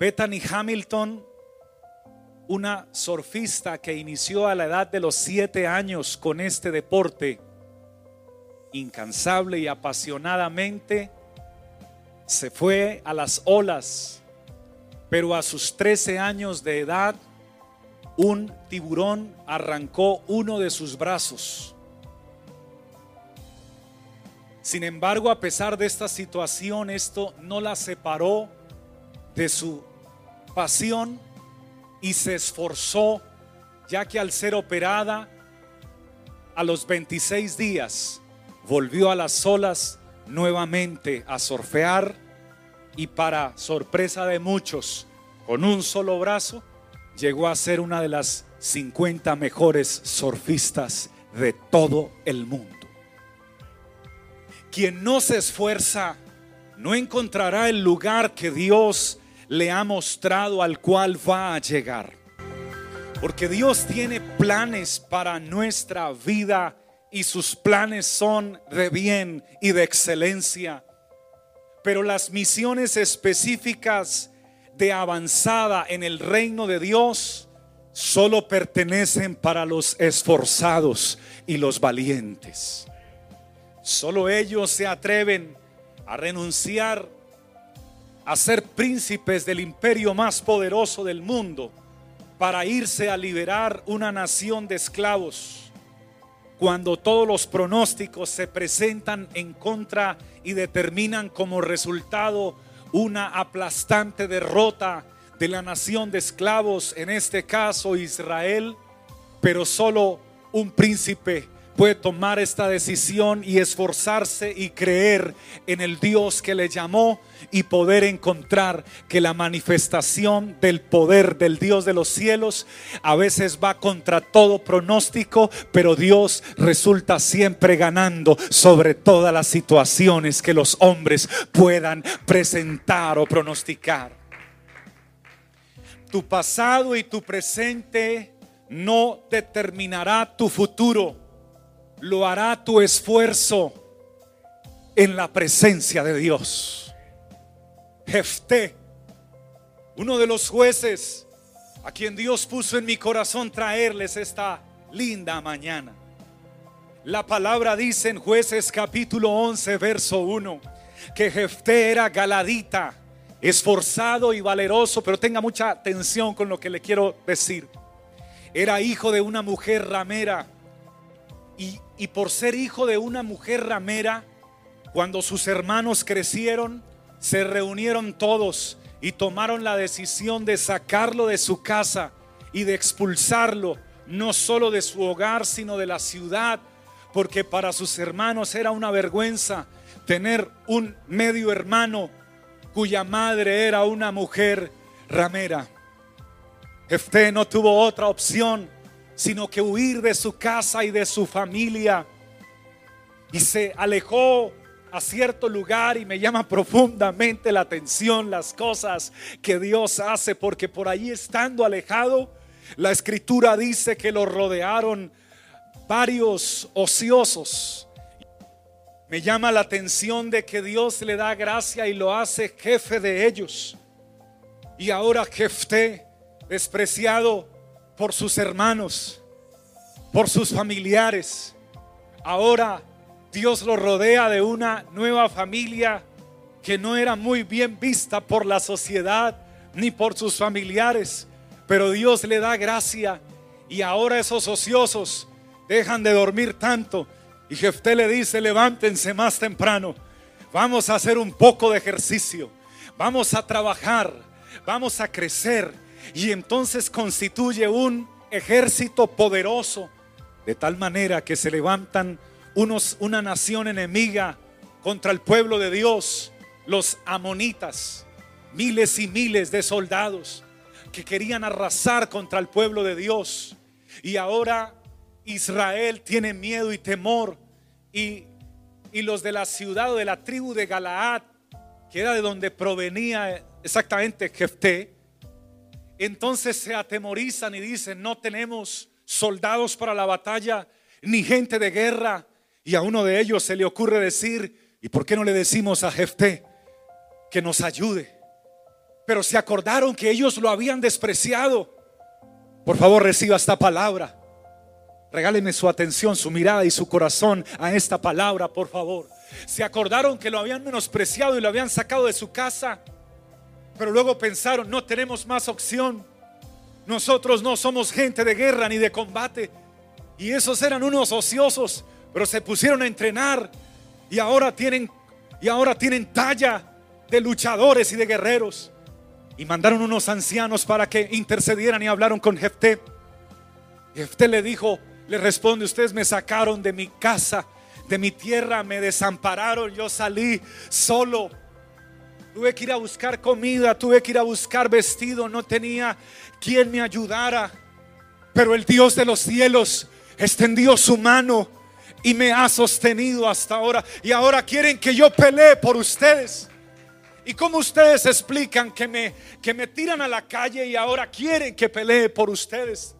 Bethany Hamilton, una surfista que inició a la edad de los siete años con este deporte, incansable y apasionadamente, se fue a las olas, pero a sus 13 años de edad, un tiburón arrancó uno de sus brazos. Sin embargo, a pesar de esta situación, esto no la separó de su pasión y se esforzó, ya que al ser operada a los 26 días, volvió a las olas nuevamente a surfear y para sorpresa de muchos, con un solo brazo, llegó a ser una de las 50 mejores surfistas de todo el mundo. Quien no se esfuerza no encontrará el lugar que Dios le ha mostrado al cual va a llegar. Porque Dios tiene planes para nuestra vida y sus planes son de bien y de excelencia. Pero las misiones específicas de avanzada en el reino de Dios solo pertenecen para los esforzados y los valientes. Solo ellos se atreven a renunciar a ser príncipes del imperio más poderoso del mundo para irse a liberar una nación de esclavos. Cuando todos los pronósticos se presentan en contra y determinan como resultado una aplastante derrota de la nación de esclavos, en este caso Israel, pero solo un príncipe puede tomar esta decisión y esforzarse y creer en el Dios que le llamó y poder encontrar que la manifestación del poder del Dios de los cielos a veces va contra todo pronóstico, pero Dios resulta siempre ganando sobre todas las situaciones que los hombres puedan presentar o pronosticar. Tu pasado y tu presente no determinará tu futuro lo hará tu esfuerzo en la presencia de Dios. Jefté, uno de los jueces a quien Dios puso en mi corazón traerles esta linda mañana. La palabra dice en jueces capítulo 11, verso 1, que Jefté era galadita, esforzado y valeroso, pero tenga mucha atención con lo que le quiero decir. Era hijo de una mujer ramera y, por ser hijo de una mujer ramera, cuando sus hermanos crecieron, se reunieron todos y tomaron la decisión de sacarlo de su casa y de expulsarlo, no solo de su hogar, sino de la ciudad, porque para sus hermanos era una vergüenza tener un medio hermano cuya madre era una mujer ramera. Jefté no tuvo otra opción sino que huir de su casa y de su familia. Y se alejó a cierto lugar y me llama profundamente la atención las cosas que Dios hace, porque por ahí estando alejado, la escritura dice que lo rodearon varios ociosos. Me llama la atención de que Dios le da gracia y lo hace jefe de ellos. Y ahora Jefté, despreciado, por sus hermanos, por sus familiares. Ahora Dios lo rodea de una nueva familia que no era muy bien vista por la sociedad ni por sus familiares, pero Dios le da gracia y ahora esos ociosos dejan de dormir tanto. Y Jefté le dice, levántense más temprano, vamos a hacer un poco de ejercicio, vamos a trabajar, vamos a crecer y entonces constituye un ejército poderoso, de tal manera que se levantan unos, una nación enemiga contra el pueblo de Dios, los amonitas, miles y miles de soldados que querían arrasar contra el pueblo de Dios. Y ahora Israel tiene miedo y temor y, y los de la ciudad o de la tribu de Galaad, que era de donde provenía exactamente Jefté, entonces se atemorizan y dicen, no tenemos soldados para la batalla, ni gente de guerra. Y a uno de ellos se le ocurre decir, ¿y por qué no le decimos a Jefté que nos ayude? pero se acordaron que ellos lo habían despreciado. Por favor, reciba esta palabra. Regáleme su atención, su mirada y su corazón a esta palabra, por favor. Se acordaron que lo habían menospreciado y lo habían sacado de su casa, pero luego pensaron, no tenemos más opción. Nosotros no somos gente de guerra ni de combate. Y esos eran unos ociosos, pero se pusieron a entrenar y ahora tienen y ahora tienen talla de luchadores y de guerreros. Y mandaron unos ancianos para que intercedieran y hablaron con Jefté. Jefté le dijo, le responde, ustedes me sacaron de mi casa, de mi tierra, me desampararon, yo salí solo. Tuve que ir a buscar comida, tuve que ir a buscar vestido, no tenía quien me ayudara. Pero el Dios de los cielos extendió su mano y me ha sostenido hasta ahora. Y ahora quieren que yo pelee por ustedes. ¿Y cómo ustedes explican que me, que me tiran a la calle y ahora quieren que pelee por ustedes?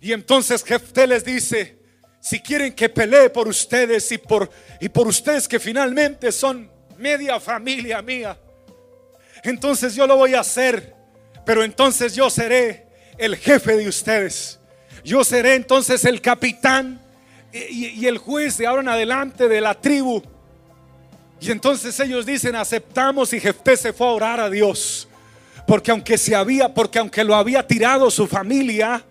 Y entonces Jefté les dice, si quieren que pelee por ustedes y por, y por ustedes que finalmente son media familia mía, entonces yo lo voy a hacer, pero entonces yo seré el jefe de ustedes. Yo seré entonces el capitán y, el juez de ahora en adelante de la tribu. Y entonces ellos dicen, aceptamos y Jefté se fue a orar a Dios. Porque aunque se había, porque aunque lo había tirado su familia,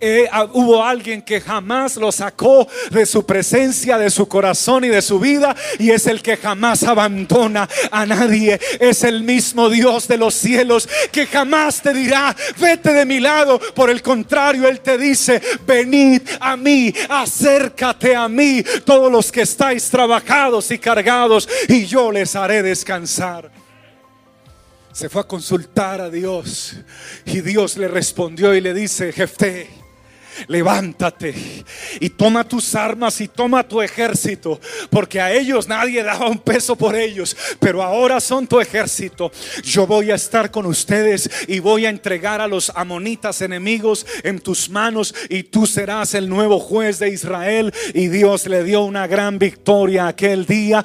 eh, hubo alguien que jamás lo sacó de su presencia, de su corazón y de su vida. Y es el que jamás abandona a nadie. Es el mismo Dios de los cielos que jamás te dirá, vete de mi lado. Por el contrario, Él te dice, venid a mí, acércate a mí, todos los que estáis trabajados y cargados, y yo les haré descansar se fue a consultar a Dios y Dios le respondió y le dice, Jefté, levántate y toma tus armas y toma tu ejército, porque a ellos nadie daba un peso por ellos, pero ahora son tu ejército. Yo voy a estar con ustedes y voy a entregar a los amonitas enemigos en tus manos y tú serás el nuevo juez de Israel. Y Dios le dio una gran victoria aquel día.